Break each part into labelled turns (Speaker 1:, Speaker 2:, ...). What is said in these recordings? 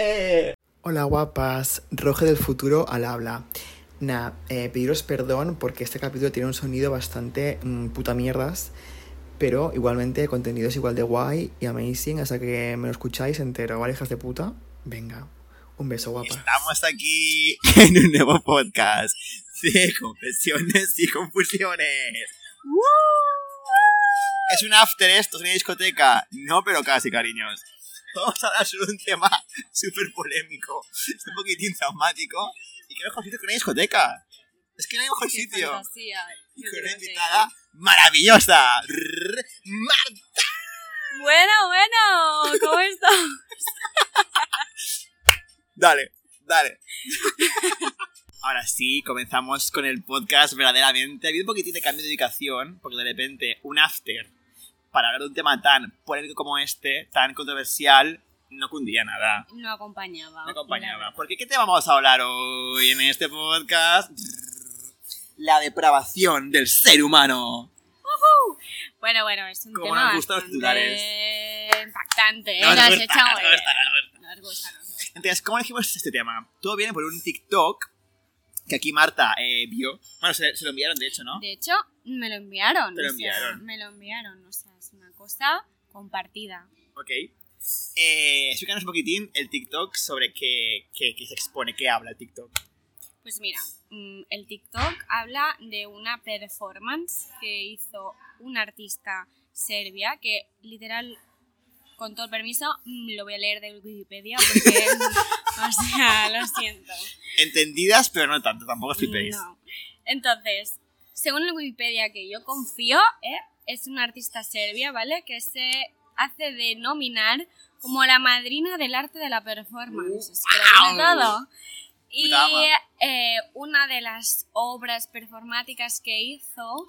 Speaker 1: Eh.
Speaker 2: Hola guapas, Roge del futuro al habla. Nada, eh, pediros perdón porque este capítulo tiene un sonido bastante mm, puta mierdas, pero igualmente el contenido es igual de guay y amazing, hasta que me lo escucháis entero, ¿vale, hijas de puta? Venga, un beso guapa.
Speaker 1: Estamos aquí en un nuevo podcast de confesiones y confusiones. Es un after esto, es una discoteca. No, pero casi, cariños. Vamos a hablar sobre un tema súper polémico, un poquitín traumático. ¿Y qué mejor sitio que una discoteca? Es que no hay mejor sitio.
Speaker 3: fantasía.
Speaker 1: Y
Speaker 3: Yo
Speaker 1: con una invitada maravillosa. Marta.
Speaker 3: Bueno, bueno, ¿cómo estás?
Speaker 1: Dale, dale. Ahora sí, comenzamos con el podcast verdaderamente. Ha habido un poquitín de cambio de ubicación, porque de repente un after para hablar de un tema tan polémico como este, tan controversial, no cundía nada.
Speaker 3: No acompañaba.
Speaker 1: No acompañaba.
Speaker 3: la
Speaker 1: Porque ¿qué tema vamos a hablar hoy en este podcast? La depravación del ser humano.
Speaker 3: verdad. Bueno, bueno, es un
Speaker 1: Como
Speaker 3: tema
Speaker 1: nos gustan los
Speaker 3: bastante impactante. ¿eh?
Speaker 1: No
Speaker 3: Lo has
Speaker 1: nos gusta,
Speaker 3: hecho
Speaker 1: nos gusta, nos gusta.
Speaker 3: No nos gusta, no nos gusta.
Speaker 1: Entonces, ¿cómo elegimos este tema? Todo viene por un TikTok que aquí Marta eh, vio. Bueno, se, se lo enviaron, de hecho, ¿no?
Speaker 3: De hecho, me lo enviaron.
Speaker 1: Te lo
Speaker 3: o sea,
Speaker 1: enviaron.
Speaker 3: me lo enviaron. O sea, cosa compartida.
Speaker 1: Ok. Eh, explícanos un poquitín el TikTok sobre qué, qué- qué se expone, qué habla el TikTok.
Speaker 3: Pues mira, mm, el TikTok habla de una performance que hizo un artista serbia que literal, con todo el permiso, mm, lo voy a leer de Wikipedia porque, o sea, lo siento.
Speaker 1: Entendidas, pero no tanto, tampoco os flipéis.
Speaker 3: No. Entonces, según el Wikipedia que yo confío, ¿eh? Es una artista serbia, ¿vale? Que se hace denominar como la madrina del arte de la performance. Es que todo. Y eh, una de las obras performáticas que hizo,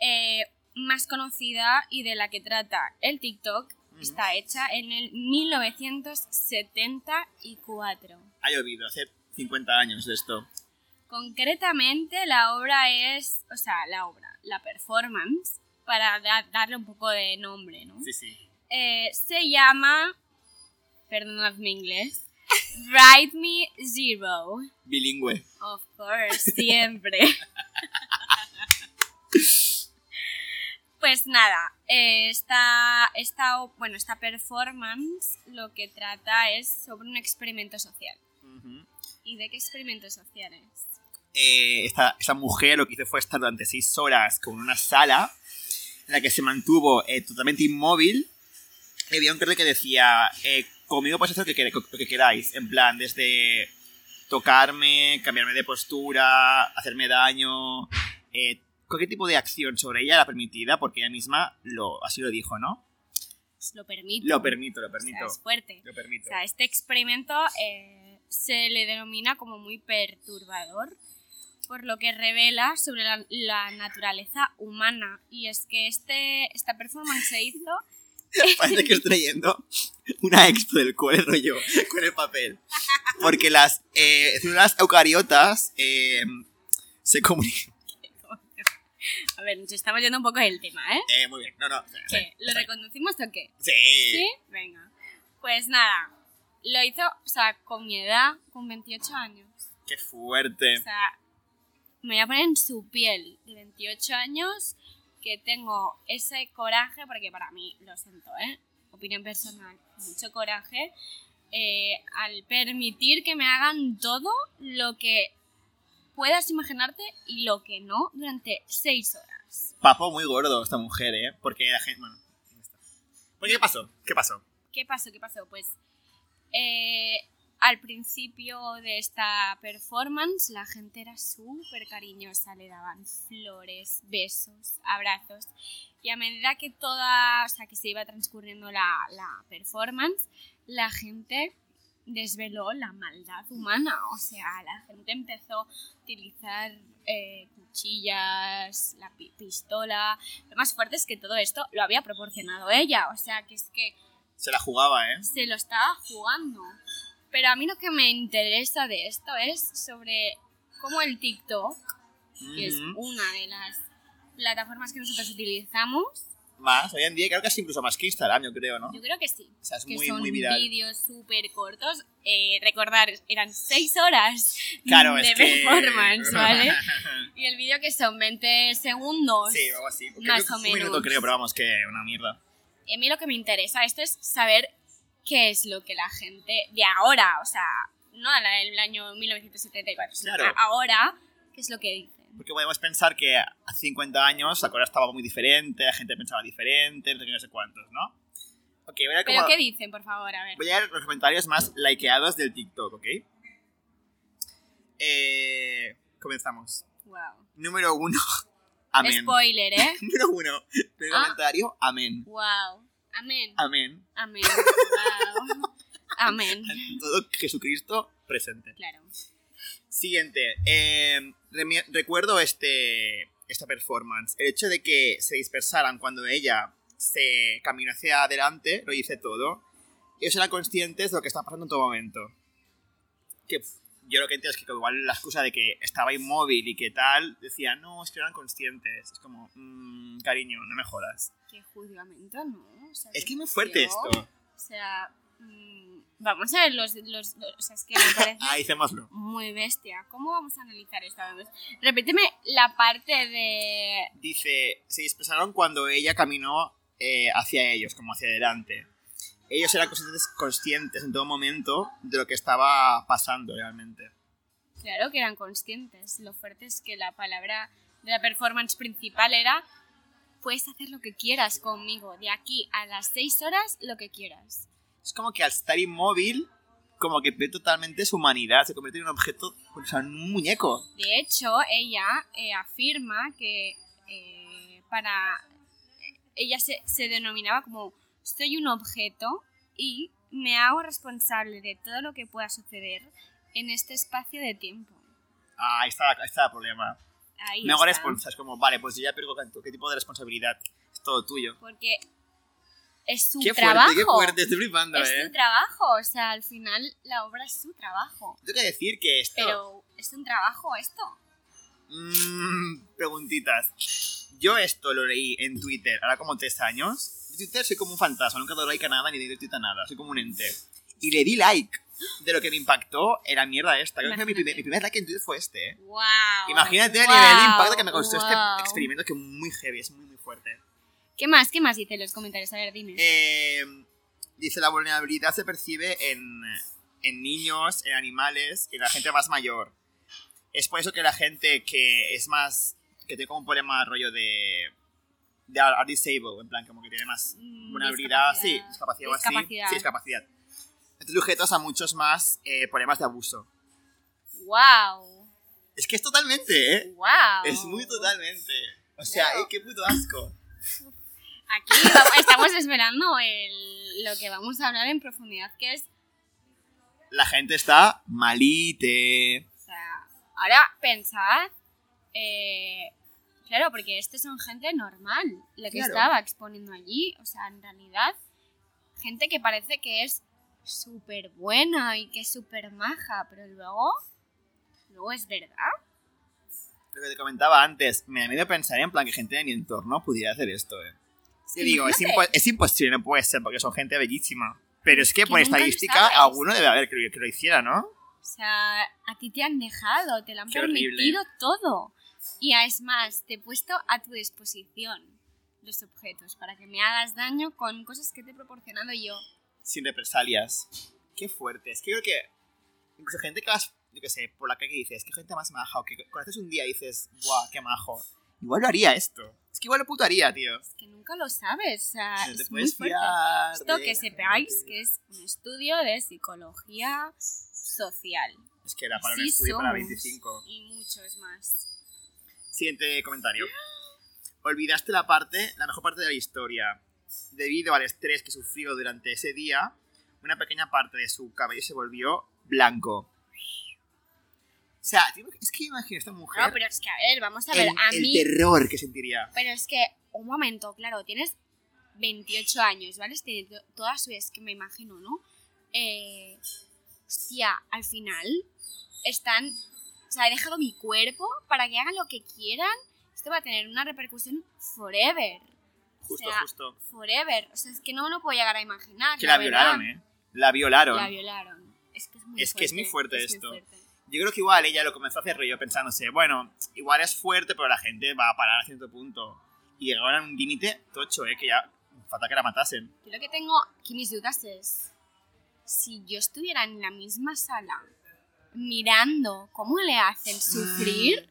Speaker 3: eh, más conocida y de la que trata el TikTok, está hecha en el 1974.
Speaker 1: Ha llovido, hace 50 años de esto.
Speaker 3: Concretamente, la obra es, o sea, la obra, la performance, para da- darle un poco de nombre, ¿no?
Speaker 1: Sí, sí.
Speaker 3: Eh, se llama, perdonad mi inglés, Write Me Zero.
Speaker 1: Bilingüe.
Speaker 3: Of course, siempre. pues nada, eh, esta, esta, bueno, esta performance lo que trata es sobre un experimento social. ¿Y de qué experimento social es?
Speaker 1: Eh, esta, esta mujer lo que hizo fue estar durante 6 horas con una sala en la que se mantuvo eh, totalmente inmóvil. Había un cartel que decía, eh, conmigo podéis hacer lo que, que queráis. En plan, desde tocarme, cambiarme de postura, hacerme daño, eh, cualquier tipo de acción sobre ella era permitida porque ella misma lo, así lo dijo, ¿no?
Speaker 3: Pues lo permito.
Speaker 1: Lo permito, lo
Speaker 3: O sea,
Speaker 1: permito.
Speaker 3: es fuerte.
Speaker 1: Lo
Speaker 3: O
Speaker 1: permito.
Speaker 3: sea, este experimento eh, se le denomina como muy perturbador, por lo que revela sobre la, la naturaleza humana. Y es que este, esta performance se hizo
Speaker 1: Parece que estoy leyendo una expo del cual rollo con el papel. Porque las eh, células eucariotas eh, se comunican.
Speaker 3: A ver, nos estamos yendo un poco del tema, ¿eh?
Speaker 1: Eh, muy bien, no, no.
Speaker 3: ¿Qué? ¿Lo reconducimos o qué?
Speaker 1: Sí.
Speaker 3: ¿Sí? Venga. Pues nada, lo hizo, o sea, con mi edad, con 28 años.
Speaker 1: Qué fuerte.
Speaker 3: O sea, me voy a poner en su piel de 28 años que tengo ese coraje, porque para mí, lo siento, ¿eh? Opinión personal, mucho coraje, eh, al permitir que me hagan todo lo que puedas imaginarte y lo que no durante 6 horas.
Speaker 1: Papo muy gordo esta mujer, ¿eh? Porque la gente... Bueno, ya está. ¿Por qué pasó? ¿Qué pasó?
Speaker 3: ¿Qué pasó? ¿Qué pasó? Pues eh, al principio de esta performance la gente era súper cariñosa, le daban flores, besos, abrazos y a medida que toda, o sea, que se iba transcurriendo la, la performance, la gente desveló la maldad humana, o sea, la gente empezó a utilizar eh, cuchillas, la pi- pistola. Lo más fuerte es que todo esto lo había proporcionado ella, o sea, que es que
Speaker 1: Se la jugaba, ¿eh?
Speaker 3: se lo estaba jugando. Pero a mí lo que me interesa de esto es sobre cómo el TikTok, que es una de las plataformas que nosotros utilizamos,
Speaker 1: más. Hoy en día creo que es incluso más que Instagram, yo creo, ¿no?
Speaker 3: Yo creo que sí.
Speaker 1: O sea, es
Speaker 3: que
Speaker 1: muy,
Speaker 3: son vídeos súper cortos. Eh, recordar, eran 6 horas
Speaker 1: Claro,
Speaker 3: de
Speaker 1: es que...
Speaker 3: performance, ¿vale? Y el vídeo que son 20 segundos.
Speaker 1: sí, algo así.
Speaker 3: Más o
Speaker 1: Un minuto
Speaker 3: menos.
Speaker 1: creo, pero vamos, que una mierda.
Speaker 3: Y a mí lo que me interesa esto es saber qué es lo que la gente de ahora, o sea, no a la- el año 1974, sino
Speaker 1: Claro.
Speaker 3: ahora, qué es lo que dicen.
Speaker 1: Porque podemos pensar que hace 50 años la cosa estaba muy diferente, la gente pensaba diferente, no sé qué, no sé cuántos, ¿no? Ok, voy a
Speaker 3: Pero
Speaker 1: cómo-
Speaker 3: qué dicen, por favor, a ver.
Speaker 1: Voy a ver los comentarios más likeados del TikTok, ¿ok? Eh, comenzamos.
Speaker 3: Wow.
Speaker 1: Número uno. Amén.
Speaker 3: Spoiler, ¿eh?
Speaker 1: Número uno. Primer
Speaker 3: Ah.
Speaker 1: comentario. Amén.
Speaker 3: Wow. Amén.
Speaker 1: Amén.
Speaker 3: Amén. Wow. Amén.
Speaker 1: Todo Jesucristo presente.
Speaker 3: Claro.
Speaker 1: Siguiente. eh, remi- recuerdo este, esta performance. El hecho de que se dispersaran cuando ella se caminó hacia adelante lo dice todo. Ellos eran conscientes de lo que estaba pasando en todo momento. Que yo lo que entiendo es que igual la excusa de que estaba inmóvil y que tal, decían, no, es que eran conscientes. Es como, "Mm, cariño, no me jodas.
Speaker 3: Qué juzgamiento, ¿no? O sea,
Speaker 1: Es que es muy fuerte esto.
Speaker 3: O sea, mm, vamos a ver los, los, los- O sea, es que me parece
Speaker 1: Ah, hicémoslo.
Speaker 3: muy bestia. ¿Cómo vamos a analizar esto? Repíteme la parte de...
Speaker 1: Dice, se dispersaron cuando ella caminó eh, hacia ellos, como hacia adelante. Ellos eran conscientes, conscientes en todo momento de lo que estaba pasando realmente.
Speaker 3: Claro que eran conscientes. Lo fuerte es que la palabra de la performance principal era puedes hacer lo que quieras conmigo. De aquí a las seis horas, lo que quieras.
Speaker 1: Es como que al estar inmóvil, como que pierde totalmente su humanidad, se convierte en un objeto, o sea, en un muñeco.
Speaker 3: De hecho, ella eh, afirma que eh, para... Ella se, se denominaba como soy un objeto y me hago responsable de todo lo que pueda suceder en este espacio de tiempo.
Speaker 1: Ah, ahí está, ahí está el problema.
Speaker 3: Ahí
Speaker 1: Me hago responsable, es como, vale, pues yo ya pierdo tanto, ¿qué tipo de responsabilidad? Es todo tuyo.
Speaker 3: Porque es su
Speaker 1: Qué
Speaker 3: trabajo.
Speaker 1: fuerte, qué fuerte, estoy flipando,
Speaker 3: es
Speaker 1: eh.
Speaker 3: su trabajo, o sea, al final la obra es su trabajo.
Speaker 1: Tengo que decir que esto...
Speaker 3: Pero es un trabajo esto.
Speaker 1: Mmm, preguntitas. Yo esto lo leí en Twitter, ahora como tres años. Twitter soy como un fantasma, nunca doy like a nada ni doy tweet a nada, soy como un ente. Y le di like. De lo que me impactó era mierda esta. Creo que mi primer, mi primer like en Twitter fue este, ¿eh?
Speaker 3: Wow.
Speaker 1: Imagínate el
Speaker 3: wow,
Speaker 1: nivel de impacto que me causó
Speaker 3: wow.
Speaker 1: este experimento que es muy heavy, es muy muy fuerte.
Speaker 3: ¿Qué más? ¿Qué más dice en los comentarios? A ver, dime.
Speaker 1: Eh, dice, la vulnerabilidad se percibe en, en niños, en animales y en la gente más mayor. Es por eso que la gente que es más... que tiene como un problema rollo de... de are disabled, en plan, como que tiene más
Speaker 3: Mm,
Speaker 1: vulnerabilidad, sí,
Speaker 3: discapacidad.
Speaker 1: o así. Sí, discapacidad. Están sujetos a muchos más eh, problemas de abuso.
Speaker 3: Wow.
Speaker 1: Es que es totalmente, ¿eh?
Speaker 3: Wow.
Speaker 1: Es muy totalmente. O sea,
Speaker 3: Claro.
Speaker 1: eh, qué puto asco.
Speaker 3: Aquí vamos- estamos esperando el- lo que vamos a hablar en profundidad, que es,
Speaker 1: La gente está malite.
Speaker 3: o sea, ahora pensad, eh, claro, porque estos son gente normal, la que
Speaker 1: Claro.
Speaker 3: estaba exponiendo allí, o sea, en realidad, gente que parece que es súper buena y que es súper maja, pero luego, luego es verdad.
Speaker 1: Lo que te comentaba antes, me da miedo pensar en plan que gente de mi entorno pudiera hacer esto, eh. Te digo, es, impo- es imposible, no puede ser, porque son gente bellísima. Pero es que, por estadística, alguno debe haber que, lo- que lo hiciera, ¿no?
Speaker 3: O sea, a ti te han dejado, te lo han
Speaker 1: Qué horrible.
Speaker 3: permitido todo. Y es más, te he puesto a tu disposición los objetos para que me hagas daño con cosas que te he proporcionado yo.
Speaker 1: Sin represalias. Qué fuerte. Es que creo que incluso gente que vas, yo qué sé, por la calle dices, qué gente más maja, o que conoces un día y dices, buah, qué majo. Igual lo haría esto. Es que igual lo puto haría, tío.
Speaker 3: Es que nunca lo sabes, o sea,
Speaker 1: No te
Speaker 3: es muy fuerte.
Speaker 1: fiar
Speaker 3: Esto que sepáis que es un estudio de psicología social.
Speaker 1: Es que era para un estudio para
Speaker 3: somos.
Speaker 1: 25.
Speaker 3: Y muchos más.
Speaker 1: Siguiente comentario. Olvidaste la parte, la mejor parte de la historia. Debido al estrés que sufrió durante ese día, una pequeña parte de su cabello se volvió blanco. O sea, es que imagino esta mujer
Speaker 3: No, pero es que, a ver, vamos a ver,
Speaker 1: el,
Speaker 3: a
Speaker 1: el
Speaker 3: mí...
Speaker 1: terror que sentiría.
Speaker 3: Pero es que, un momento, claro, tienes 28 años, ¿vale? Tienes to- toda su es que me imagino, ¿no? Eh, hostia, al final están. O sea, he dejado mi cuerpo para que hagan lo que quieran. Esto va a tener una repercusión forever.
Speaker 1: Justo,
Speaker 3: o sea,
Speaker 1: justo.
Speaker 3: forever. O sea, es que no me lo puedo llegar a imaginar.
Speaker 1: Que
Speaker 3: la
Speaker 1: la violaron. ¿eh? La violaron.
Speaker 3: La violaron. Es que es muy
Speaker 1: Es
Speaker 3: fuerte.
Speaker 1: que es muy fuerte
Speaker 3: es muy
Speaker 1: esto.
Speaker 3: fuerte.
Speaker 1: Yo creo que igual ella lo comenzó a hacer rollo pensándose, bueno, igual es fuerte, pero la gente va a parar a cierto punto. Y llegaron a un límite tocho, ¿eh? Que ya falta que la matasen.
Speaker 3: Yo lo que tengo aquí mis dudas es si yo estuviera en la misma sala mirando cómo le hacen sufrir.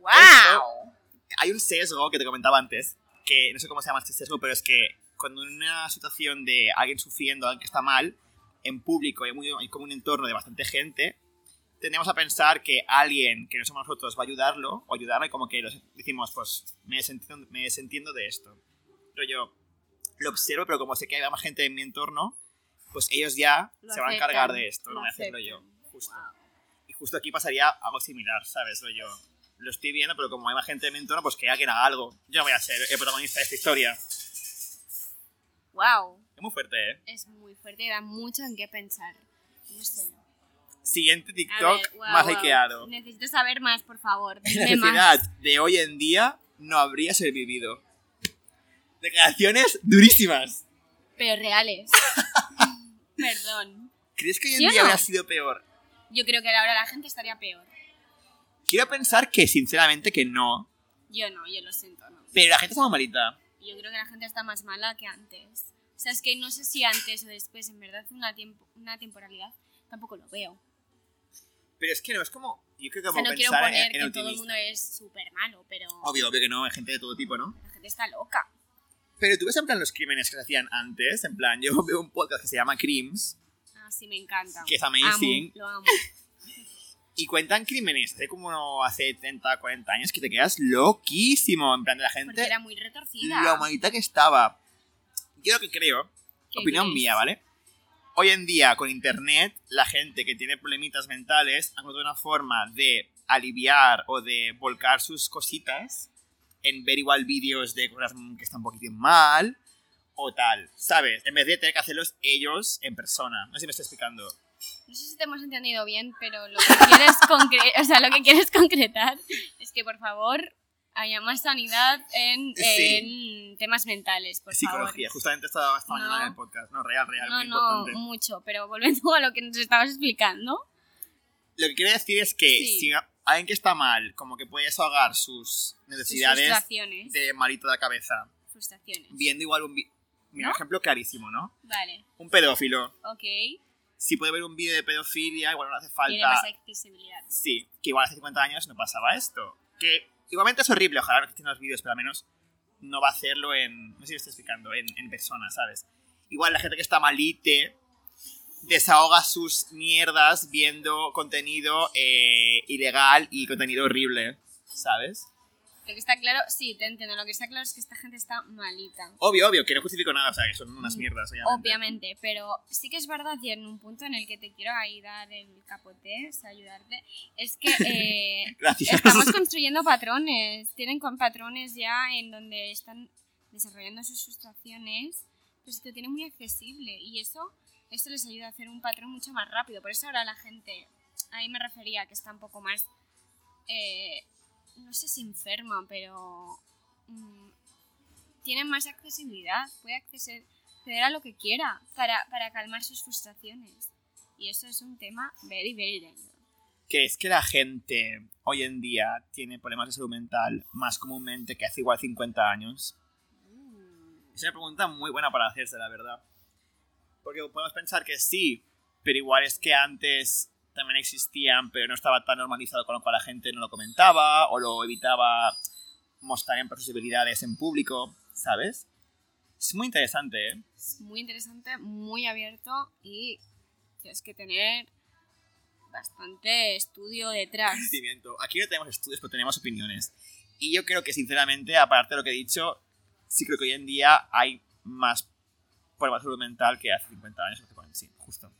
Speaker 3: ¡Wow!
Speaker 1: Hay un sesgo que te comentaba antes, que no sé cómo se llama este sesgo, pero es que cuando en una situación de alguien sufriendo, alguien que está mal, en público hay, muy- hay como un entorno de bastante gente, tendemos a pensar que alguien que no somos nosotros va a ayudarlo o ayudarla y como que los- decimos, pues me desentiendo, me desentiendo de esto. Pero yo lo observo, pero como sé que hay más gente en mi entorno, pues ellos ya
Speaker 3: Lo
Speaker 1: se van a encargar de esto, no voy a hacerlo yo. Justo.
Speaker 3: Wow.
Speaker 1: Y justo aquí pasaría algo similar, ¿sabes? Lo yo lo estoy viendo, pero como hay más gente en mi entorno, pues que alguien haga algo. Yo no voy a ser el protagonista de esta historia.
Speaker 3: Wow.
Speaker 1: Es muy fuerte, ¿eh?
Speaker 3: Es muy fuerte y da mucho en qué pensar. No sé.
Speaker 1: Siguiente TikTok
Speaker 3: ver, wow,
Speaker 1: más
Speaker 3: wow. Necesito saber más, por favor.
Speaker 1: La
Speaker 3: Dime más.
Speaker 1: necesidad de hoy en día no habría sobrevivido. Declaraciones durísimas.
Speaker 3: Pero reales. Perdón.
Speaker 1: ¿Crees que hoy en
Speaker 3: ¿Sí
Speaker 1: día
Speaker 3: no?
Speaker 1: habría sido peor?
Speaker 3: Yo creo que ahora la gente estaría peor.
Speaker 1: Quiero pensar que sinceramente que no.
Speaker 3: Yo no, yo lo siento, no.
Speaker 1: Pero la gente está muy malita.
Speaker 3: Yo creo que la gente está más mala que antes. O sea, es que no sé si antes o después, en verdad, una, tiempo, una temporalidad, tampoco lo veo.
Speaker 1: Pero es que no, es como... Yo creo que
Speaker 3: O sea, no quiero
Speaker 1: pensar en,
Speaker 3: poner
Speaker 1: en
Speaker 3: que todo el
Speaker 1: optimista.
Speaker 3: mundo es súper malo, pero
Speaker 1: Obvio, obvio que no, hay gente de todo tipo, ¿no?
Speaker 3: la gente está loca.
Speaker 1: Pero tú ves en plan los crímenes que se hacían antes, en plan, yo veo un podcast que se llama Crimes
Speaker 3: Ah, sí, me encanta.
Speaker 1: Que es amazing.
Speaker 3: Amo, lo amo.
Speaker 1: y cuentan crímenes de como hace 30, 40 años que te quedas loquísimo, en plan de la
Speaker 3: Porque
Speaker 1: gente,
Speaker 3: era muy retorcida.
Speaker 1: la humanidad que estaba. Yo lo que creo,
Speaker 3: ¿Qué
Speaker 1: opinión
Speaker 3: crees?
Speaker 1: mía, ¿vale? Hoy en día, con internet, la gente que tiene problemitas mentales ha encontrado una forma de aliviar o de volcar sus cositas en ver igual vídeos de cosas que están un poquitín mal o tal, ¿sabes? En vez de tener que hacerlos ellos en persona. No sé si me estoy explicando.
Speaker 3: No sé si te hemos entendido bien, pero lo que quieres, concre- o sea, lo que quieres concretar es que, por favor, haya más sanidad en,
Speaker 1: Sí.
Speaker 3: en temas mentales, por
Speaker 1: Psicología,
Speaker 3: favor.
Speaker 1: justamente estaba esta mañana
Speaker 3: No.
Speaker 1: en el podcast. No, real, real,
Speaker 3: No,
Speaker 1: muy
Speaker 3: no,
Speaker 1: importante.
Speaker 3: mucho, pero volviendo a lo que nos estabas explicando,
Speaker 1: Lo que quiero decir es que
Speaker 3: Sí.
Speaker 1: si alguien que está mal, como que puede desahogar sus
Speaker 3: sus
Speaker 1: necesidades
Speaker 3: frustraciones,
Speaker 1: de malito de la cabeza,
Speaker 3: frustraciones.
Speaker 1: viendo igual un. Mira,
Speaker 3: ¿No?
Speaker 1: ejemplo clarísimo, ¿no?
Speaker 3: Vale,
Speaker 1: Un pedófilo.
Speaker 3: ok.
Speaker 1: Si puede ver un vídeo de pedofilia, igual no hace
Speaker 3: Tiene más
Speaker 1: falta.
Speaker 3: accesibilidad.
Speaker 1: Sí, que igual hace 50 años no pasaba esto. Que igualmente es horrible, ojalá no que los vídeos, pero al menos no va a hacerlo en. No sé si me estoy explicando, en, en persona, ¿sabes? Igual la gente que está malite desahoga sus mierdas viendo contenido eh, ilegal y contenido horrible, ¿sabes?
Speaker 3: Lo que está claro, sí, te entiendo. Lo que está claro es que esta gente está malita.
Speaker 1: Obvio, obvio, que no justifico nada, o sea, que son unas
Speaker 3: Mm,
Speaker 1: mierdas, obviamente.
Speaker 3: Obviamente, pero sí que es verdad y en un punto en el que te quiero ahí dar el capote, o sea, ayudarte, es que eh, estamos construyendo patrones, tienen con patrones ya en donde están desarrollando sus frustraciones, pues se te tiene muy accesible y eso, eso les ayuda a hacer un patrón mucho más rápido. Por eso ahora la gente, ahí me refería que está un poco más, eh, no sé si enferma, pero mm, tiene más accesibilidad, puede acceder, acceder a lo que quiera para, para calmar sus frustraciones. Y eso es un tema very, very dangerous.
Speaker 1: que es que la gente hoy en día tiene problemas de salud mental más comúnmente que hace igual 50 años? Es una pregunta muy buena para hacerse, la verdad. Porque podemos pensar que sí, pero igual es que antes también existían, pero no estaba tan normalizado, con lo cual la gente no lo comentaba o lo evitaba mostrar en sus debilidades en público, ¿sabes? Es muy interesante, ¿eh?
Speaker 3: Es muy interesante, muy abierto y tienes que tener bastante estudio detrás.
Speaker 1: Aquí no tenemos estudios, pero tenemos opiniones. Y yo creo que, sinceramente, aparte de lo que he dicho, sí creo que hoy en día hay más problemas de salud mental que hace 50 años. 40, Sí, justo.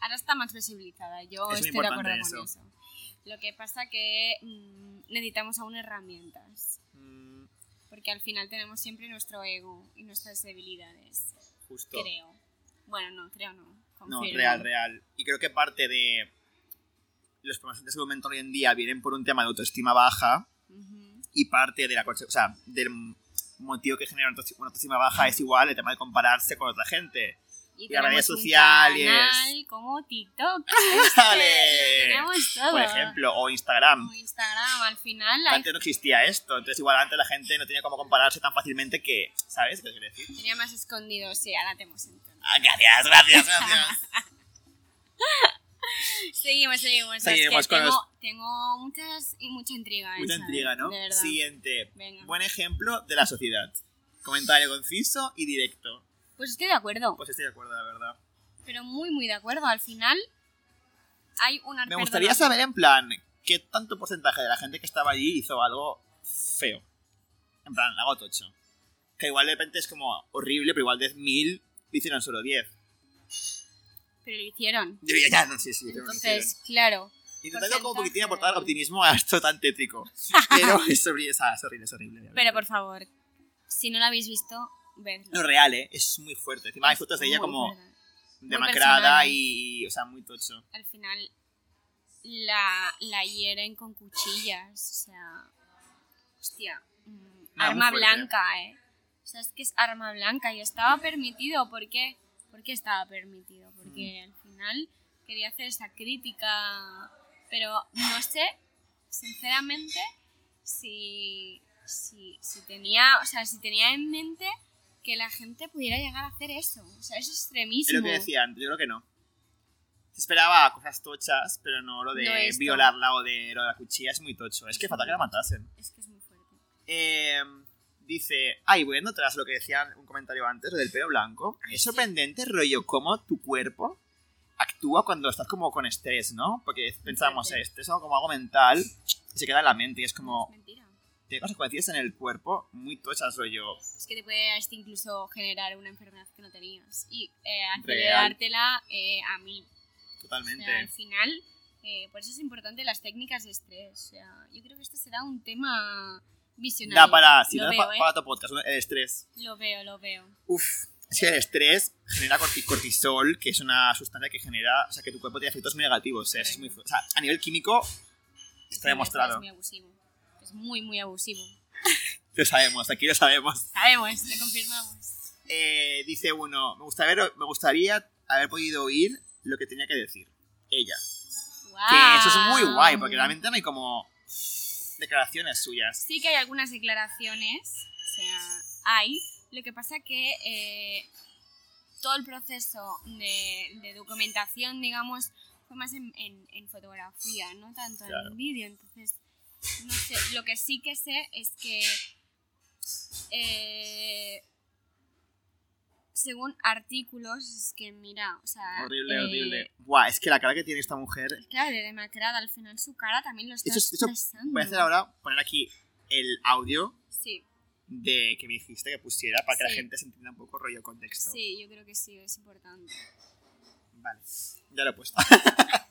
Speaker 3: Ahora está más visibilizada, yo
Speaker 1: Es
Speaker 3: estoy de acuerdo con eso. Lo que pasa que mm, necesitamos aún herramientas,
Speaker 1: Mm,
Speaker 3: porque al final tenemos siempre nuestro ego y nuestras debilidades,
Speaker 1: justo.
Speaker 3: creo. Bueno, no, creo no.
Speaker 1: No, real, real. Y creo que parte de los problemas de salud mental hoy en día vienen por un tema de autoestima baja y parte de la o sea, del motivo que genera una autoestima baja es igual el tema de compararse con otra gente.
Speaker 3: Y,
Speaker 1: Y la
Speaker 3: tenemos
Speaker 1: red
Speaker 3: un
Speaker 1: social y es-
Speaker 3: canal como TikTok. Tenemos todo.
Speaker 1: Por ejemplo, o Instagram.
Speaker 3: O Instagram, al final hay-
Speaker 1: Antes no existía esto, entonces igual antes la gente no tenía cómo compararse tan fácilmente que, ¿sabes qué quiero decir?
Speaker 3: tenía más escondido, sí, ahora te hemos entendido.
Speaker 1: Ah, gracias, gracias, gracias.
Speaker 3: Seguimos, seguimos. es
Speaker 1: Seguimos
Speaker 3: que
Speaker 1: con
Speaker 3: tengo,
Speaker 1: los-
Speaker 3: tengo muchas y mucha intriga.
Speaker 1: Mucha
Speaker 3: esa,
Speaker 1: intriga, ¿no?
Speaker 3: De.
Speaker 1: Siguiente.
Speaker 3: Venga.
Speaker 1: Buen ejemplo de la sociedad. Comentario conciso y directo.
Speaker 3: Pues estoy de acuerdo,
Speaker 1: Pues estoy de acuerdo, la verdad.
Speaker 3: pero muy, muy de acuerdo. Al final hay una
Speaker 1: Me gustaría saber, en plan, qué tanto porcentaje de la gente que estaba allí hizo algo feo. En plan, algo tocho. Que igual de repente es como horrible, pero igual de 1000 lo hicieron solo 10.
Speaker 3: Pero lo hicieron.
Speaker 1: Yo diría, ya, no sé si lo hicieron.
Speaker 3: Entonces, claro.
Speaker 1: Intentando como un
Speaker 3: porcentaje.
Speaker 1: poquitín aportar optimismo a esto tan tétrico. Pero es horrible, es horrible, es horrible.
Speaker 3: Pero por favor, si no lo habéis visto, vedlo.
Speaker 1: No, real, ¿eh? Es muy fuerte. Encima hay fotos de ella como demacrada y, o sea, muy tocho.
Speaker 3: Al final la, la hieren con cuchillas. O sea. Hostia. mm, arma blanca, ¿eh? O sea, es que es arma blanca y estaba permitido. ¿Por qué? ¿Por qué estaba permitido? Porque
Speaker 1: Mm.
Speaker 3: al final quería hacer esa crítica. Pero no sé, sinceramente, si, si, si tenía, o sea, si tenía en mente que la gente pudiera llegar a hacer eso. O sea, es
Speaker 1: Es
Speaker 3: extremísimo.
Speaker 1: lo que decía antes, yo creo que no. Se esperaba cosas tochas, pero no lo de
Speaker 3: No
Speaker 1: violarla o de lo de la cuchilla, es muy tocho. Es que falta que la matasen.
Speaker 3: Es que es muy fuerte.
Speaker 1: Eh, dice, ay, bueno, tras lo que decía un comentario antes, lo del pelo blanco. Es sorprendente, rollo, cómo tu cuerpo actúa cuando estás como con estrés, ¿no? Porque pensamos, esto es como algo mental y se queda en la mente y es
Speaker 3: Es
Speaker 1: como,
Speaker 3: mentira.
Speaker 1: Tiene consecuencias en el cuerpo muy tochas, rollo.
Speaker 3: Es que te puede hasta incluso generar una enfermedad que no tenías. Y eh, acelerártela eh, a mil. O
Speaker 1: Totalmente.
Speaker 3: sea, al final, eh, por eso es importante las técnicas de estrés. O sea, yo creo que esto será un tema visionario.
Speaker 1: Da para, si
Speaker 3: lo
Speaker 1: da
Speaker 3: veo, ¿eh?
Speaker 1: para tu podcast, el estrés.
Speaker 3: Lo veo, lo veo.
Speaker 1: Uf, es que el estrés genera corti- cortisol, que es una sustancia que genera, o sea, que tu cuerpo tiene efectos muy negativos. o es muy, o sea, a nivel químico está
Speaker 3: Sí,
Speaker 1: demostrado.
Speaker 3: Es muy abusivo. Es muy, muy abusivo.
Speaker 1: Lo sabemos, aquí lo sabemos.
Speaker 3: Sabemos, lo confirmamos.
Speaker 1: Eh, dice uno, me gustaría, haber, me gustaría haber podido oír lo que tenía que decir ella. Que eso es muy guay, porque realmente no hay como declaraciones suyas.
Speaker 3: Sí que hay algunas declaraciones, o sea, hay. Lo que pasa que eh, todo el proceso de, de documentación, digamos, fue más en, en- en fotografía, no tanto
Speaker 1: Claro.
Speaker 3: en vídeo. Entonces, no sé, lo que sí que sé es que eh, según artículos, es que mira, o sea...
Speaker 1: Horrible,
Speaker 3: eh,
Speaker 1: horrible. Buah, es que la cara que tiene esta mujer.
Speaker 3: Claro, de demacrada, al final su cara también lo está
Speaker 1: Esto. Voy a hacer ahora, poner aquí el audio
Speaker 3: Sí.
Speaker 1: de que me dijiste que pusiera para que la gente se entienda un poco rollo contexto.
Speaker 3: Sí, yo creo que sí, es importante.
Speaker 1: Vale, ya lo he puesto.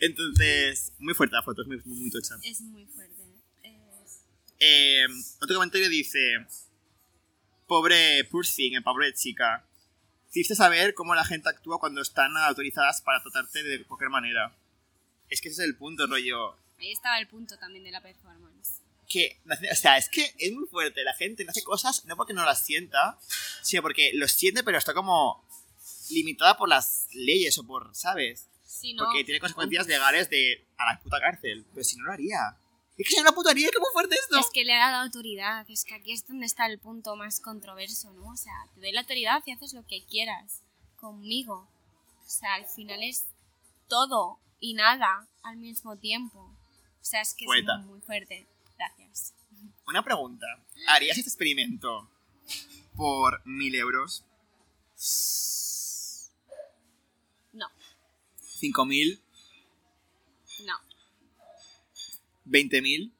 Speaker 1: Entonces, muy fuerte la foto, es muy, muy, tocha.
Speaker 3: Es muy fuerte. Es-
Speaker 1: Eh, otro comentario dice: Pobre eh, pobre chica. Hiciste saber cómo la gente actúa cuando están autorizadas para tratarte de cualquier manera. Es que ese es el punto, rollo.
Speaker 3: Ahí estaba el punto también de la performance.
Speaker 1: Que, o sea, es que es muy fuerte. La gente no hace cosas no porque no las sienta, sino porque los siente, pero está como limitada por las leyes o por, ¿sabes?
Speaker 3: Sí, ¿no?
Speaker 1: Porque tiene consecuencias legales de a la puta cárcel. Pero si no lo haría. Es que si no lo putaría, qué muy fuerte esto.
Speaker 3: Es que le ha dado autoridad. Es que aquí es donde está el punto más controverso, ¿no? O sea, te doy la autoridad y haces lo que quieras conmigo. O sea, al final es todo y nada al mismo tiempo. O sea, es que
Speaker 1: Poeta.
Speaker 3: es muy fuerte. Gracias.
Speaker 1: Una pregunta. ¿Harías este experimento por mil euros? ¿5.000?
Speaker 3: No.
Speaker 1: ¿20.000?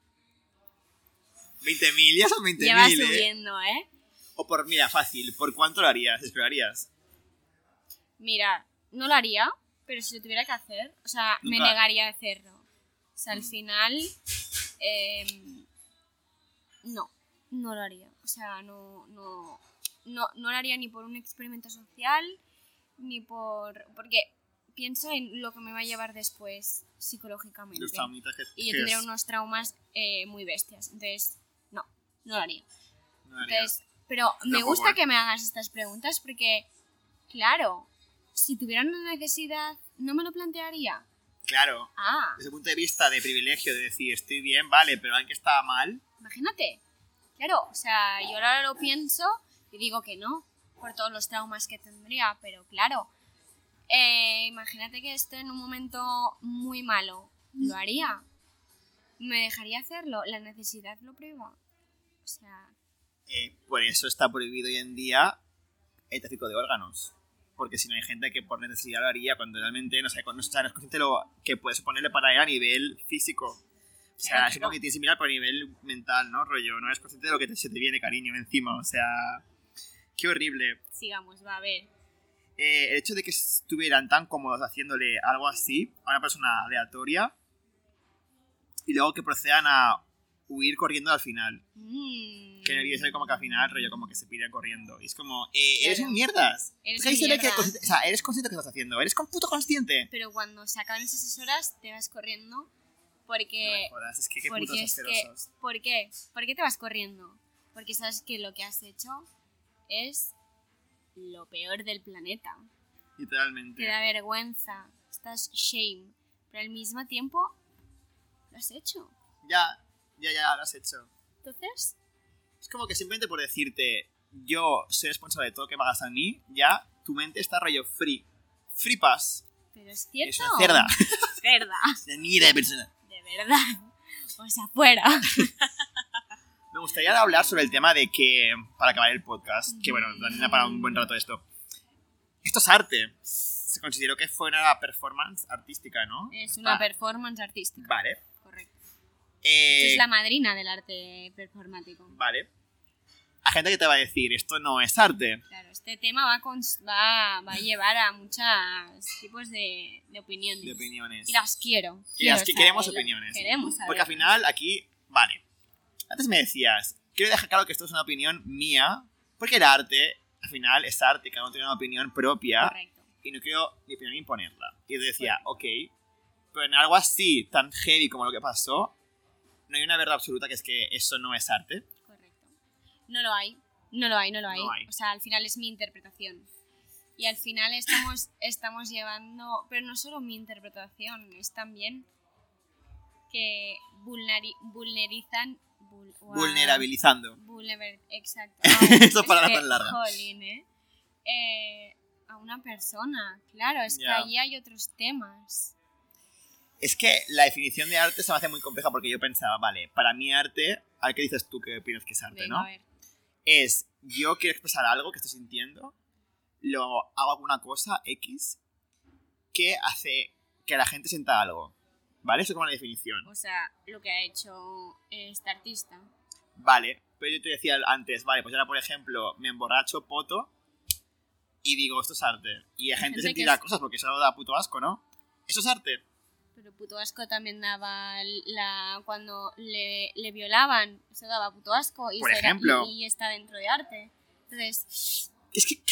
Speaker 1: 20.000, ya son 20.000.
Speaker 3: Ya va
Speaker 1: ¿eh?
Speaker 3: ¿eh?
Speaker 1: O por, mira, fácil, ¿por cuánto lo harías? ¿Esperarías?
Speaker 3: Mira, no lo haría, pero si lo tuviera que hacer, o sea, me negaría a hacerlo. O sea, al final, em, no, no lo haría. O sea, no, no, no, no lo haría ni por un experimento social, ni por... Porque pienso en lo que me va a llevar después psicológicamente.
Speaker 1: Los traumitas que
Speaker 3: Y yo tendría
Speaker 1: es-
Speaker 3: unos traumas eh, muy bestias. Entonces, no, no lo haría.
Speaker 1: No lo haría.
Speaker 3: Entonces, pero me
Speaker 1: Tampoco,
Speaker 3: gusta
Speaker 1: ¿eh?
Speaker 3: que me hagas estas preguntas porque, claro, si tuviera una necesidad, no me lo plantearía.
Speaker 1: Claro,
Speaker 3: Ah,
Speaker 1: desde el punto de vista de privilegio, de decir, estoy bien, vale, pero alguien que está mal,
Speaker 3: imagínate. Claro, o sea, yo ahora lo pienso y digo que no, por todos los traumas que tendría, pero claro, eh, imagínate que esté en un momento muy malo, lo haría. ¿Me dejaría hacerlo? La necesidad lo prueba. O sea,
Speaker 1: eh, por eso está prohibido hoy en día el tráfico de órganos. Porque si no hay gente que por necesidad lo haría cuando realmente no, sé, no, es consciente lo que puede suponerle para él a nivel físico. O sea,
Speaker 3: Claro,
Speaker 1: es como
Speaker 3: claro.
Speaker 1: que tienes similar por nivel mental, ¿no? Rollo, no eres consciente de lo que te- se te viene cariño encima. O sea, qué horrible.
Speaker 3: sigamos, va a ver.
Speaker 1: Eh, el hecho de que estuvieran tan cómodos haciéndole algo así a una persona aleatoria y luego que procedan a huir corriendo al final.
Speaker 3: Mm.
Speaker 1: Que ve como que al final, rollo, como que se pide corriendo. Y es como, eh, eres
Speaker 3: Claro.
Speaker 1: un mierdas.
Speaker 3: Eres
Speaker 1: que
Speaker 3: un
Speaker 1: que
Speaker 3: mierda.
Speaker 1: consci- o sea, eres consciente que estás haciendo. Eres con puto consciente.
Speaker 3: Pero cuando se acaban esas horas, te vas corriendo porque...
Speaker 1: No me jodas, es que qué putos
Speaker 3: porque es que... ¿Por qué? ¿Por qué te vas corriendo? Porque sabes que lo que has hecho es lo peor del planeta. Te
Speaker 1: Literalmente.
Speaker 3: da vergüenza, estás shame, pero al mismo tiempo lo has hecho.
Speaker 1: Ya, ya, ya, lo has hecho.
Speaker 3: Entonces,
Speaker 1: Es como que simplemente por decirte, yo soy responsable de todo lo que me hagas a mí, ya tu mente está rollo free. Free pass.
Speaker 3: pero es cierto.
Speaker 1: Es una cerda.
Speaker 3: Cerda,
Speaker 1: De mierda de persona.
Speaker 3: de verdad. O sea, fuera.
Speaker 1: Me gustaría hablar sobre el tema de que, para acabar el podcast, que bueno, también da para un buen rato esto. Esto es arte. Se consideró que fue una performance artística, ¿no?
Speaker 3: Es una
Speaker 1: Ah,
Speaker 3: performance artística.
Speaker 1: Vale.
Speaker 3: Correcto.
Speaker 1: Eh,
Speaker 3: es la madrina del arte performático.
Speaker 1: Vale. Hay gente que te va a decir, esto no es arte.
Speaker 3: Claro, este tema va va, va a llevar a muchos tipos de, de opiniones.
Speaker 1: De opiniones.
Speaker 3: Y las quiero.
Speaker 1: Y las que queremos
Speaker 3: saberlo.
Speaker 1: opiniones.
Speaker 3: Queremos saber.
Speaker 1: Porque al final aquí, vale. Antes me decías, quiero dejar claro que esto es una opinión mía, porque el arte, al final, es arte, cada uno tiene una opinión propia,
Speaker 3: Correcto.
Speaker 1: y no quiero mi opinión imponerla. Y yo decía, ok, pero en algo así, tan heavy como lo que pasó, no hay una verdad absoluta que es que eso no es arte.
Speaker 3: Correcto. No lo hay. No lo hay, no lo hay.
Speaker 1: No hay.
Speaker 3: O sea, al final es mi interpretación. Y al final estamos, estamos llevando. Pero no solo mi interpretación, es también que vulneri- vulnerizan. Vul-.
Speaker 1: Vulnerabilizando.
Speaker 3: Vulner- exacto.
Speaker 1: Esa
Speaker 3: Es
Speaker 1: palabra
Speaker 3: que,
Speaker 1: tan larga.
Speaker 3: jolín, ¿eh? Eh, A una persona, claro, es que allí hay otros temas.
Speaker 1: Es que la definición de arte se me hace muy compleja porque yo pensaba, vale, para mí arte, a ver qué dices tú que opinas que es arte,
Speaker 3: Venga,
Speaker 1: ¿no?
Speaker 3: a ver.
Speaker 1: es yo quiero expresar algo que estoy sintiendo, lo hago alguna cosa X que hace que la gente sienta algo. ¿Vale? Eso es como la definición.
Speaker 3: O sea, lo que ha hecho este artista.
Speaker 1: Vale, pero yo te decía antes, vale, pues ahora por ejemplo me emborracho, poto y digo, esto es arte. Y la gente sentirá
Speaker 3: es-
Speaker 1: cosas porque eso da puto asco, ¿no? Eso es arte.
Speaker 3: Pero puto asco también daba la cuando le, le violaban, eso daba puto asco y,
Speaker 1: Por
Speaker 3: era-
Speaker 1: ejemplo.
Speaker 3: y, y está dentro de arte. Entonces,
Speaker 1: Es que,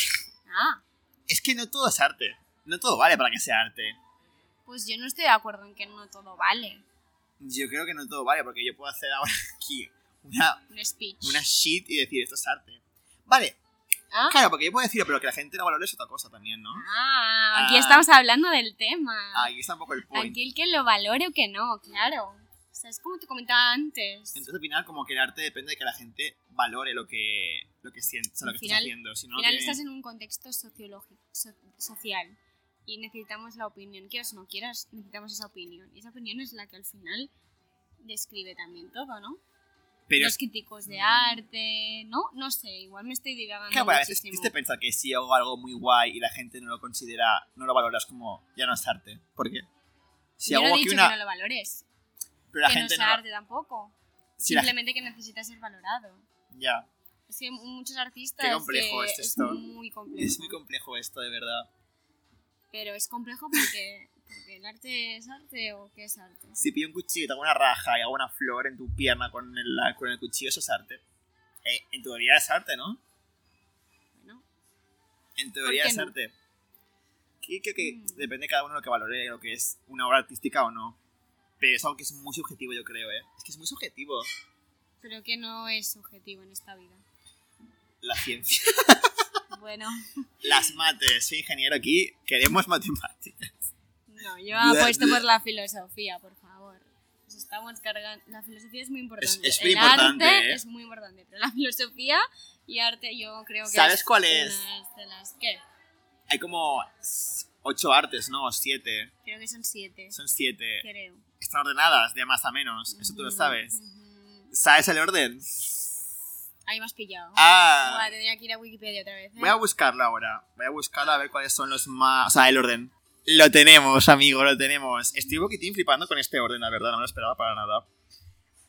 Speaker 3: ah,
Speaker 1: es que no todo es arte. No todo vale para que sea arte.
Speaker 3: Pues yo no estoy de acuerdo en que no todo vale.
Speaker 1: Yo creo que no todo vale porque yo puedo hacer ahora aquí una,
Speaker 3: Un speech.
Speaker 1: una shit y decir esto es arte. Vale,
Speaker 3: Ah,
Speaker 1: claro, porque yo puedo decirlo, pero que la gente no valore es otra cosa también, ¿no?
Speaker 3: ah, aquí
Speaker 1: Ah.
Speaker 3: estamos hablando del tema.
Speaker 1: Ahí está un poco el point.
Speaker 3: Aquí el que lo valore o que no, claro. O sea, es como te comentaba antes.
Speaker 1: Entonces al final como que el arte depende de que la gente valore lo que, lo que siente, o sea, lo que
Speaker 3: final-
Speaker 1: está haciendo. Si no,
Speaker 3: Al final
Speaker 1: que-
Speaker 3: estás en un contexto sociológico, so- social y necesitamos la opinión. Quieras o no quieras, necesitamos esa opinión. Y esa opinión es la que al final describe también todo, ¿no?
Speaker 1: Pero
Speaker 3: Los críticos de arte, ¿no? No sé, igual me estoy divagando
Speaker 1: Claro,
Speaker 3: muchísimo.
Speaker 1: triste pensar que si hago algo muy guay y la gente no lo considera, no lo valoras como ya no es arte. ¿Por qué? Si
Speaker 3: Yo
Speaker 1: hago
Speaker 3: no he dicho
Speaker 1: una.
Speaker 3: que no lo valores,
Speaker 1: pero la
Speaker 3: que no
Speaker 1: gente
Speaker 3: sea
Speaker 1: no.
Speaker 3: arte tampoco.
Speaker 1: si la-
Speaker 3: Simplemente que necesita ser valorado.
Speaker 1: Ya.
Speaker 3: Es que muchos artistas
Speaker 1: Qué complejo
Speaker 3: que
Speaker 1: es
Speaker 3: es
Speaker 1: esto.
Speaker 3: muy complejo.
Speaker 1: Es muy complejo esto, de verdad.
Speaker 3: Pero es complejo porque, porque el arte es arte o qué es arte.
Speaker 1: Si pillo un cuchillo y te hago una raja y hago una flor en tu pierna con el, con el cuchillo, eso es arte. Eh, en teoría es arte, ¿no?
Speaker 3: Bueno,
Speaker 1: En teoría es
Speaker 3: no?
Speaker 1: arte. Que- Creo que
Speaker 3: Mm.
Speaker 1: depende de cada uno lo que valore, lo que es una obra artística o no. Pero es algo que es muy subjetivo, yo creo, ¿eh? Es que es muy subjetivo.
Speaker 3: pero que no es subjetivo en esta vida.
Speaker 1: La ciencia.
Speaker 3: Bueno,
Speaker 1: Las mates. Soy ingeniero aquí. Queremos matemáticas.
Speaker 3: no, yo apuesto por la filosofía, por favor. Nos estamos cargando. La filosofía es muy importante.
Speaker 1: es muy
Speaker 3: El
Speaker 1: importante,
Speaker 3: arte
Speaker 1: ¿eh?
Speaker 3: es muy importante, pero la filosofía y arte yo creo que
Speaker 1: ¿Sabes
Speaker 3: es
Speaker 1: cuál es?
Speaker 3: una de las ¿Qué?
Speaker 1: Hay como ocho artes, ¿no? O siete.
Speaker 3: Creo que son siete.
Speaker 1: Son siete.
Speaker 3: Creo.
Speaker 1: Están ordenadas de más a menos. Eso tú lo sabes. ¿Sabes el orden?
Speaker 3: Ahí me has pillado.
Speaker 1: Ah.
Speaker 3: Buah, tendría que ir a Wikipedia otra vez. ¿eh?
Speaker 1: Voy a buscarlo ahora. Voy a buscarlo a ver cuáles son los más. O sea, el orden. Lo tenemos, amigo, lo tenemos. Estoy un poquitín flipando con este orden, la verdad, no me lo esperaba para nada.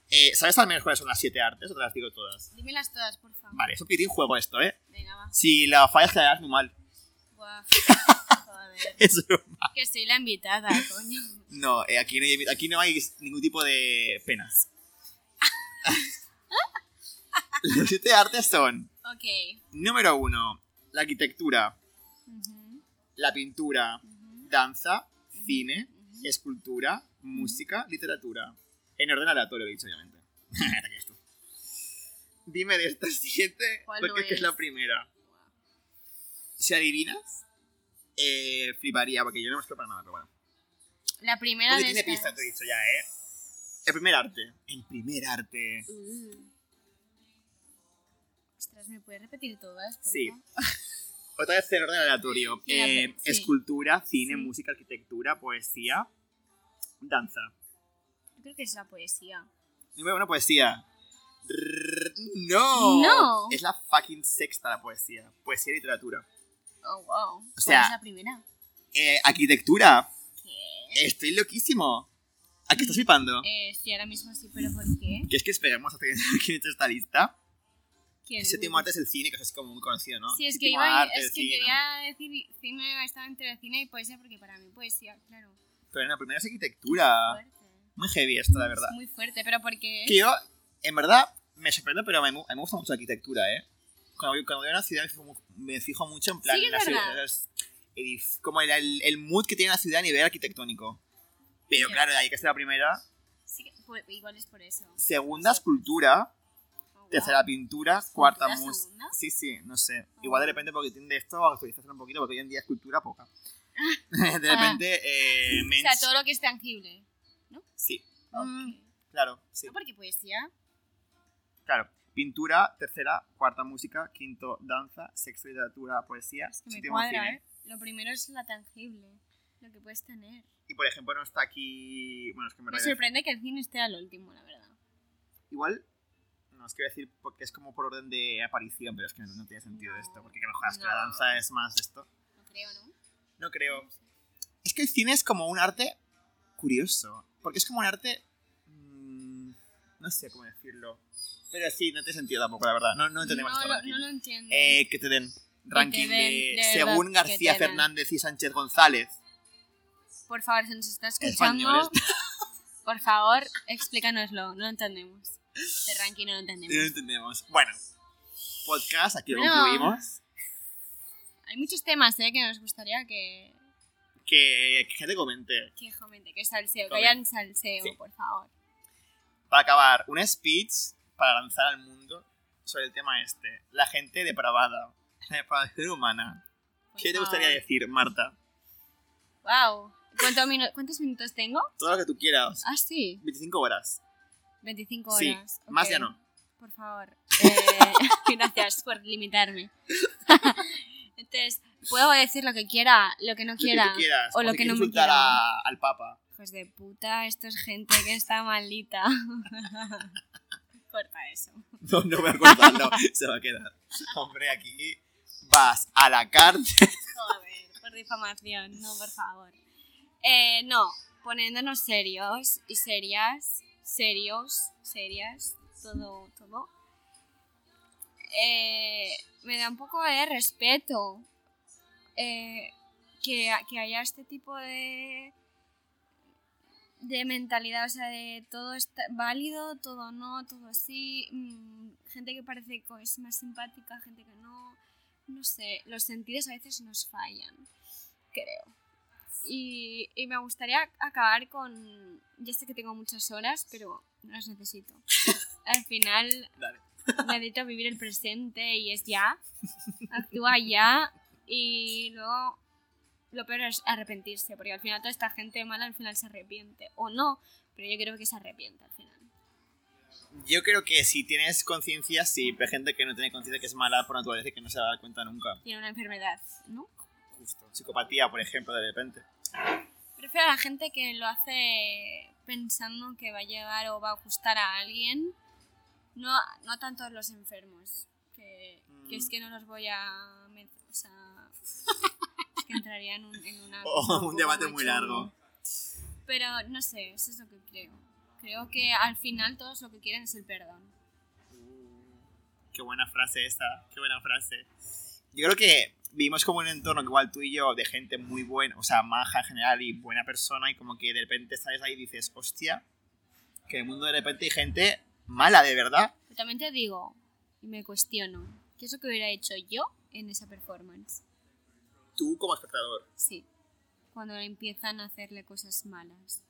Speaker 1: Eh, ¿Sabes al menos cuáles son las siete artes? O te las digo todas.
Speaker 3: Dímelas todas, por favor.
Speaker 1: Vale, es un poquitín juego esto, ¿eh?
Speaker 3: Venga, va.
Speaker 1: Si la fallas, quedarás muy mal.
Speaker 3: Buah. Joder.
Speaker 1: Es broma.
Speaker 3: Que soy la invitada, coño.
Speaker 1: No, eh, aquí, no hay, aquí no hay ningún tipo de penas. Las siete artes son:
Speaker 3: Ok.
Speaker 1: número uno, la arquitectura,
Speaker 3: Ujú,
Speaker 1: la pintura,
Speaker 3: ujú,
Speaker 1: danza, cine,
Speaker 3: ujú.
Speaker 1: escultura, música, literatura. En orden aleatorio, dicho, obviamente. Esto. Dime de estas siete,
Speaker 3: ¿Cuál
Speaker 1: porque
Speaker 3: no
Speaker 1: es es? la primera. Si adivinas, eh, fliparía, porque yo no me estoy para nada, pero bueno.
Speaker 3: La primera
Speaker 1: Porque
Speaker 3: de
Speaker 1: tiene
Speaker 3: estas.
Speaker 1: pista, te he dicho ya, ¿eh? El primer arte. El primer arte.
Speaker 3: Uh. Ostras, ¿me puedes repetir todas? por
Speaker 1: Sí. Otra vez en orden aleatorio. Eh,
Speaker 3: sí.
Speaker 1: Escultura, cine,
Speaker 3: Sí.
Speaker 1: música, arquitectura, poesía, danza.
Speaker 3: Yo creo que es la poesía.
Speaker 1: Número uno, poesía. No.
Speaker 3: No.
Speaker 1: Es la fucking sexta la poesía. Poesía y literatura.
Speaker 3: Oh, wow. ¿Cuál
Speaker 1: sea-
Speaker 3: es la primera?
Speaker 1: Eh, arquitectura.
Speaker 3: ¿Qué?
Speaker 1: Estoy loquísimo. ¿A qué estás flipando?
Speaker 3: Eh, sí, ahora mismo sí, pero ¿por qué?
Speaker 1: ¿Quieres que esperemos hasta que quién hecho esta lista?
Speaker 3: ¿Quién?
Speaker 1: El séptimo arte es el cine, que es como muy conocido, ¿no?
Speaker 3: Sí, es que, iba,
Speaker 1: arte,
Speaker 3: es que
Speaker 1: cine.
Speaker 3: quería decir cine, estaba entre cine y poesía, porque para mí poesía, claro.
Speaker 1: Pero la primera es arquitectura.
Speaker 3: Fuerte.
Speaker 1: Muy heavy esto, la verdad.
Speaker 3: Es muy fuerte, pero porque...
Speaker 1: Que yo, en verdad, me sorprende, pero a mí me gusta mucho la arquitectura, ¿eh? Cuando, voy- cuando voy a una ciudad me fijo, me fijo mucho en plan...
Speaker 3: Sí, es
Speaker 1: las
Speaker 3: verdad.
Speaker 1: ciudades- edif- como el, el, el mood que tiene la ciudad a nivel arquitectónico. Pero
Speaker 3: Sí.
Speaker 1: claro, de ahí que es la primera.
Speaker 3: Sí, pues, igual es por eso.
Speaker 1: Segunda, escultura. Tercera, pintura. Cuarta, música. Sí, sí, no sé.
Speaker 3: Oh.
Speaker 1: Igual de repente porque tiene de esto actualización un poquito, porque hoy en día escultura poca. de repente, eh,
Speaker 3: O sea, todo lo que es tangible.
Speaker 1: Sí,
Speaker 3: Ok.
Speaker 1: claro, sí.
Speaker 3: No, porque poesía...
Speaker 1: Claro. Pintura, tercera, cuarta música, quinto danza, sexto literatura, poesía,
Speaker 3: Es que me cuadra. ¿eh? Lo primero es la tangible, lo que puedes tener.
Speaker 1: Y por ejemplo no está aquí, bueno es que
Speaker 3: Me
Speaker 1: verdad
Speaker 3: sorprende que el cine esté al último, la verdad.
Speaker 1: igual no os quiero decir porque es como por orden de aparición, pero es que no, no tiene sentido
Speaker 3: No,
Speaker 1: esto, porque que me jodas que la danza es más de esto.
Speaker 3: No creo, ¿no?
Speaker 1: No creo. Es que el cine es como un arte curioso, porque es como un arte mm, no sé cómo decirlo. Pero sí, no tiene sentido tampoco, la verdad. No, no entendemos
Speaker 3: no, lo, no lo entiendo.
Speaker 1: Eh, que te den ranking de,
Speaker 3: de verdad,
Speaker 1: según
Speaker 3: que
Speaker 1: García. Fernández y Sánchez González.
Speaker 3: Por favor, si nos está escuchando,
Speaker 1: Españoles.
Speaker 3: por favor, explícanoslo. No lo entendemos. Este ranking no lo
Speaker 1: No lo
Speaker 3: entendemos.
Speaker 1: entendemos. Bueno, podcast, aquí lo
Speaker 3: Bueno.
Speaker 1: concluimos.
Speaker 3: Hay muchos temas ¿eh? que nos gustaría que,
Speaker 1: Que, que gente comente.
Speaker 3: que comente, que salseo, que
Speaker 1: Comente.
Speaker 3: hayan salseo,
Speaker 1: Sí.
Speaker 3: por favor.
Speaker 1: Para acabar, un speech para lanzar al mundo sobre el tema este. La gente depravada. La depravación humana.
Speaker 3: por
Speaker 1: ¿Qué te gustaría decir, Marta?
Speaker 3: Wow. ¿Cuánto minu- ¿Cuántos minutos tengo?
Speaker 1: Todo lo que tú quieras.
Speaker 3: Ah, sí.
Speaker 1: 25 horas.
Speaker 3: 25
Speaker 1: Sí,
Speaker 3: horas.
Speaker 1: más ya no.
Speaker 3: Por favor. Eh, gracias por limitarme. Entonces, puedo decir lo que quiera, lo que no
Speaker 1: Lo que
Speaker 3: quiera.
Speaker 1: quieras.
Speaker 3: o lo que no me quiera.
Speaker 1: a- al Papa.
Speaker 3: Hijos de puta, esto es gente que está maldita. Corta eso.
Speaker 1: No, no voy a cortarlo. se va a quedar. Hombre, aquí vas a la cárcel.
Speaker 3: Joder, por difamación, no, por favor. Eh, no, poniéndonos serios y serias, serios, serias, todo, todo. Eh, me da un poco de respeto eh, que, que haya este tipo de de mentalidad, o sea, de todo está válido, todo no, todo sí, mm, gente que parece que es más simpática, gente que no, no sé, los sentidos a veces nos fallan, creo. Y, y me gustaría acabar con, ya sé que tengo muchas horas, pero no las necesito. Al final,
Speaker 1: Dale.
Speaker 3: necesito vivir el presente y es ya. Actúa ya y luego lo peor es arrepentirse, porque al final toda esta gente mala al final se arrepiente. O no, pero yo creo que se arrepiente al final.
Speaker 1: Yo creo que si tienes conciencia, sí, pero hay gente que no tiene conciencia que es mala por naturaleza y que no se va a dar cuenta nunca.
Speaker 3: Tiene una enfermedad, ¿no?
Speaker 1: Justo. Psicopatía, por ejemplo, de repente.
Speaker 3: Prefiero a la gente que lo hace pensando que va a llegar o va a gustar a alguien. No, no tanto los enfermos. Que, que es que no los voy a... O sea, es que entraría en, un, en una...
Speaker 1: Oh, un debate muy largo.
Speaker 3: Pero no sé, eso es lo que creo. Creo que al final todos lo que quieren es el perdón.
Speaker 1: Qué buena frase esta, qué buena frase. Yo creo que vivimos como un entorno que igual tú y yo, de gente muy buena, o sea, maja en general y buena persona, y como que de repente sales ahí y dices, hostia, que en el mundo de repente hay gente mala, de verdad.
Speaker 3: Pero también te digo, y me cuestiono, ¿qué es lo que hubiera hecho yo en esa performance?
Speaker 1: Tú como espectador.
Speaker 3: Sí, cuando empiezan a hacerle cosas malas.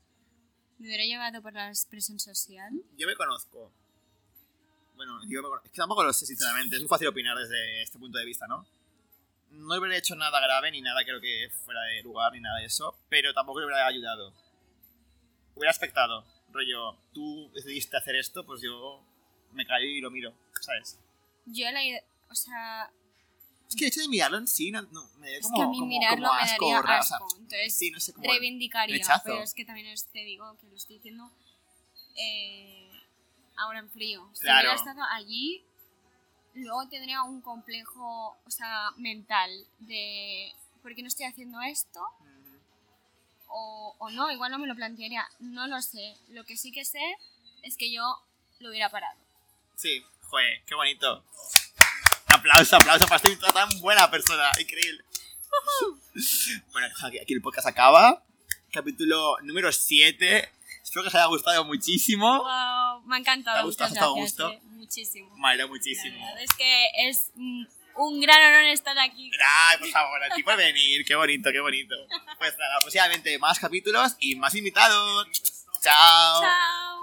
Speaker 3: ¿Me hubiera llevado por la expresión social?
Speaker 1: Yo me conozco. Bueno, conozco. Es que tampoco lo sé, sinceramente. Es muy fácil opinar desde este punto de vista, ¿no? No hubiera hecho nada grave, ni nada creo que fuera de lugar, ni nada de eso, pero tampoco le hubiera ayudado. Hubiera expectado. Rollo, tú decidiste hacer esto, pues yo me callo y lo miro, ¿sabes?
Speaker 3: Yo la idea, o sea,
Speaker 1: Es que el hecho de mirarlo en sí no, no, me da
Speaker 3: es
Speaker 1: como,
Speaker 3: que a mí
Speaker 1: como-
Speaker 3: mirarlo
Speaker 1: como
Speaker 3: me
Speaker 1: asco,
Speaker 3: daría
Speaker 1: ra- o sea,
Speaker 3: asco. Entonces,
Speaker 1: sí, no sé cómo.
Speaker 3: reivindicaría,
Speaker 1: rechazo.
Speaker 3: pero es que también te digo que lo estoy diciendo eh, ahora en frío. Si
Speaker 1: Claro.
Speaker 3: hubiera estado allí, luego tendría un complejo, o sea, mental de ¿por qué no estoy haciendo esto? O, o no, igual no me lo plantearía, no lo sé. Lo que sí que sé es que yo lo hubiera parado.
Speaker 1: Sí, joder, qué bonito. Aplauso, aplauso para esta tan buena persona, increíble. bueno, aquí el podcast acaba. Capítulo número 7. Espero que os haya gustado muchísimo.
Speaker 3: Wow, me ha encantado.
Speaker 1: ¿Te ha gustado?
Speaker 3: muchas
Speaker 1: ¿Te ha gustado?
Speaker 3: eh, muchísimo. La
Speaker 1: muchísimo.
Speaker 3: verdad es que es un gran honor estar aquí.
Speaker 1: Ay, por favor, aquí por venir. Qué bonito, qué bonito. Pues nada, próximamente más capítulos y más invitados. Chao.
Speaker 3: Chao.